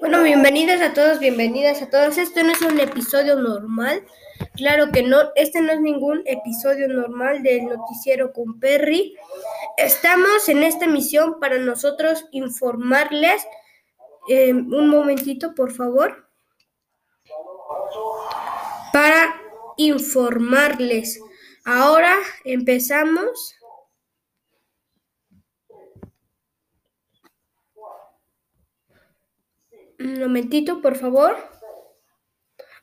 Bueno, bienvenidas a todos, bienvenidas a todos. Esto no es un episodio normal. Claro que no, este no es ningún episodio normal del noticiero con Perry. Estamos en esta emisión para nosotros informarles. Eh, un momentito, por favor. Para informarles. Ahora empezamos. Un momentito, por favor.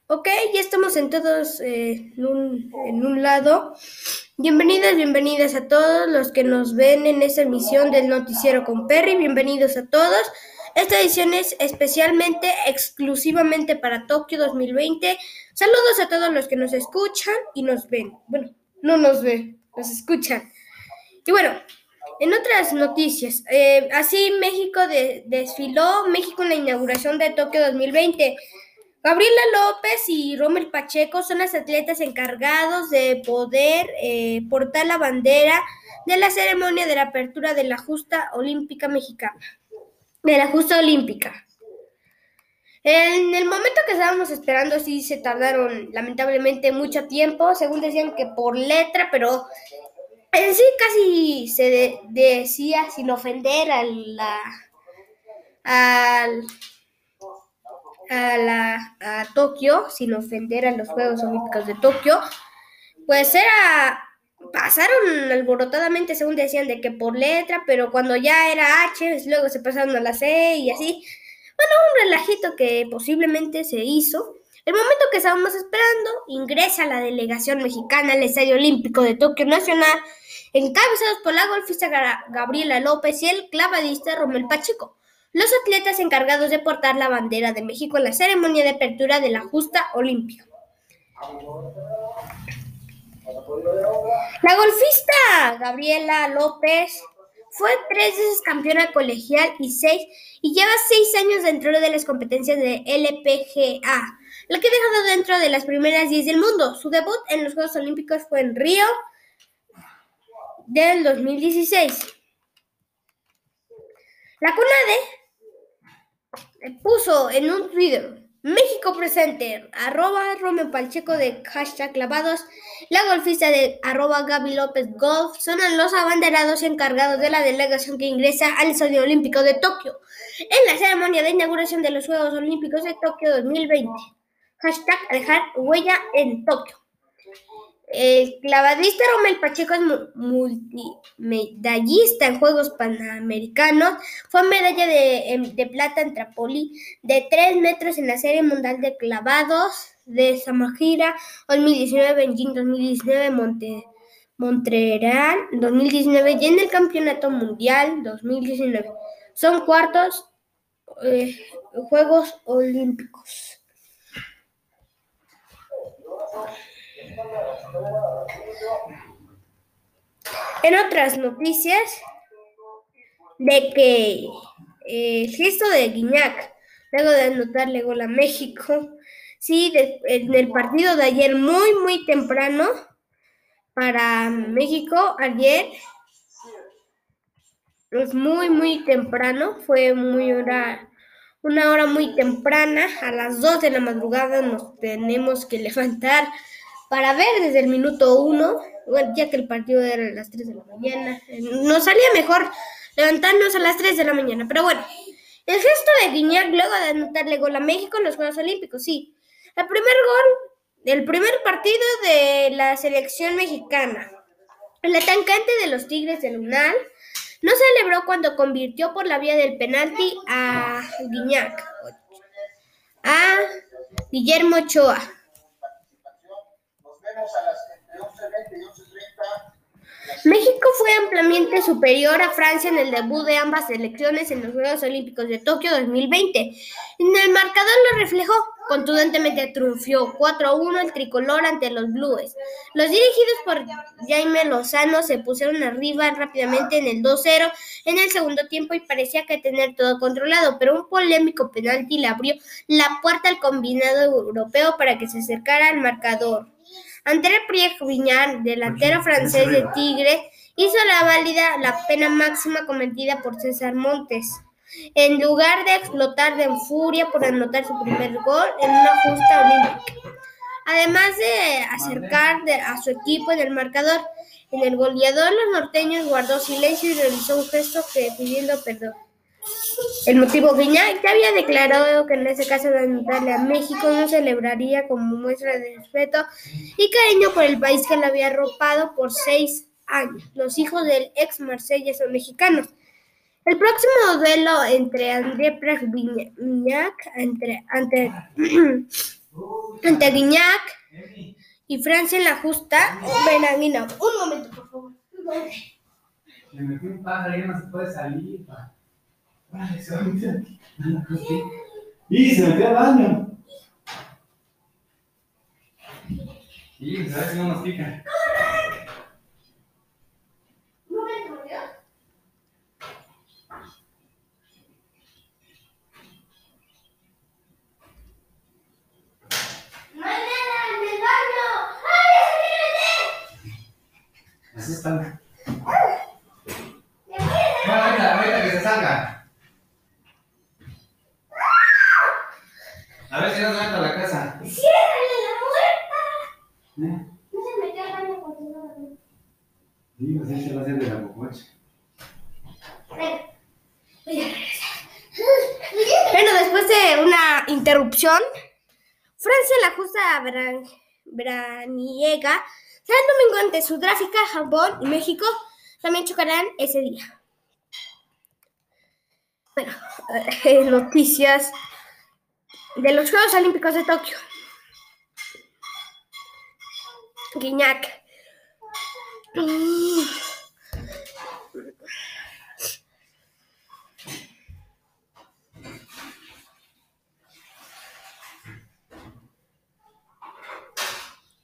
Ok, ya estamos en todos eh, en, un, en, un, lado. Bienvenidas, bienvenidas a todos los que nos ven en esta emisión del Noticiero con Perry. Bienvenidos a todos. Esta edición es especialmente, exclusivamente para Tokio 2020. Saludos a todos los que nos escuchan y nos ven. Bueno, no nos ven, nos escuchan. Y bueno, en otras noticias, eh, así México de, desfiló México en la inauguración de Tokio 2020. Gabriela López y Rommel Pacheco son los atletas encargados de poder eh, portar la bandera de la ceremonia de la apertura de la justa olímpica mexicana. De la justa olímpica. En el momento que estábamos esperando, sí se tardaron lamentablemente mucho tiempo, según decían que por letra, pero en sí casi se de, decía sin ofender a la al, a la a Tokio, sin ofender a los Juegos Olímpicos de Tokio, pues era pasaron alborotadamente según decían de que por letra, pero cuando ya era H, luego se pasaron a la C y así. Bueno, un relajito que posiblemente se hizo. El momento que estábamos esperando, ingresa la delegación mexicana al Estadio Olímpico de Tokio Nacional encabezados por la golfista Gabriela López y el clavadista Romel Pacheco, los atletas encargados de portar la bandera de México en la ceremonia de apertura de la justa olímpica. La golfista Gabriela López fue tres veces campeona colegial y seis y lleva seis años dentro de las competencias de LPGA, la que ha dejado dentro de las primeras diez del mundo. Su debut en los Juegos Olímpicos fue en Río del 2016. La CONADE puso en un Twitter México presente, arroba Romeo Pacheco de hashtag clavados, la golfista de arroba Gaby López Golf son los abanderados encargados de la delegación que ingresa al Estadio Olímpico de Tokio en la ceremonia de inauguración de los Juegos Olímpicos de Tokio 2020. Hashtag dejar huella en Tokio. El clavadista Romel Pacheco es multimedallista en Juegos Panamericanos. Fue medalla de, plata en Trapoli de 3 metros en la Serie Mundial de Clavados de Samajira 2019, Beijing 2019, Monte, Montreal 2019 y en el Campeonato Mundial 2019. Son cuartos eh, Juegos Olímpicos. En otras noticias, de que eh, el gesto de Guiñac, luego de anotarle gol a México, sí, en el partido de ayer, muy, muy temprano para México, ayer, es muy, muy temprano, fue muy hora, una hora muy temprana, a las 2 de la madrugada nos tenemos que levantar para ver desde el minuto uno, ya que el partido era a las 3 de la mañana. Nos salía mejor levantarnos a las 3 de la mañana, pero bueno. El gesto de Guiñac luego de anotarle gol a México en los Juegos Olímpicos, sí. El primer gol del primer partido de la selección mexicana. El atacante de los Tigres de Lunal no celebró cuando convirtió por la vía del penalti a Guiñac, a Guillermo Ochoa. México fue ampliamente superior a Francia en el debut de ambas selecciones en los Juegos Olímpicos de Tokio 2020. En el marcador lo reflejó. Contundentemente triunfó 4-1 el tricolor ante los Blues. Los dirigidos por Jaime Lozano se pusieron arriba rápidamente en el 2-0 en el segundo tiempo y parecía que tener todo controlado, pero un polémico penalti le abrió la puerta al combinado europeo para que se acercara al marcador. André Priek-Viñar, delantero francés de Tigre, hizo la válida la pena máxima cometida por César Montes. en lugar de explotar de furia por anotar su primer gol en una justa olímpica. Además de acercar a su equipo en el marcador, en el goleador los norteños guardó silencio y realizó un gesto que pidiendo perdón. El motivo Guiñac ya había declarado que en ese caso de anotarle a México no celebraría como muestra de respeto y cariño por el país que lo había arropado por seis Los hijos del ex Marsella son mexicanos. El próximo duelo entre André Prague Guignac, entre, ante, ante y Francia en la justa, Benaguina. Un momento, por favor. Se metió un pájaro, ya no se puede salir. Y se metió al baño. Y. Así están. Bueno, ahorita, ahorita que se salga. A ver si no se entra a la casa. ¡Ciérrale la puerta! ¿Eh? No se metió al baño continuamente. Sí, pues se va a hacer de la popocha. Bueno, después de una interrupción, Francia la justa Bran- Braniega será el domingo ante Sudáfrica, Japón y México también chocarán ese día. Bueno, eh, noticias de los Juegos Olímpicos de Tokio. Guiñac.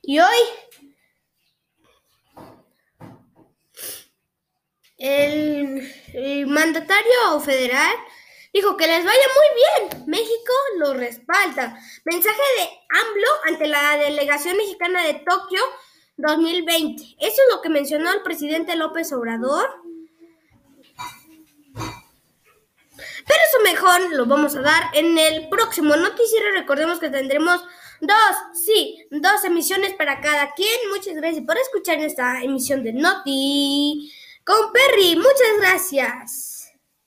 Y hoy el, el mandatario federal dijo que les vaya muy bien. México lo respalda. Mensaje de AMLO ante la delegación mexicana de Tokio 2020. Eso es lo que mencionó el presidente López Obrador. Pero eso mejor lo vamos a dar en el próximo noticiero. Recordemos que tendremos dos, sí, dos emisiones para cada quien. Muchas gracias por escuchar esta emisión de Noti con Perry. Muchas gracias.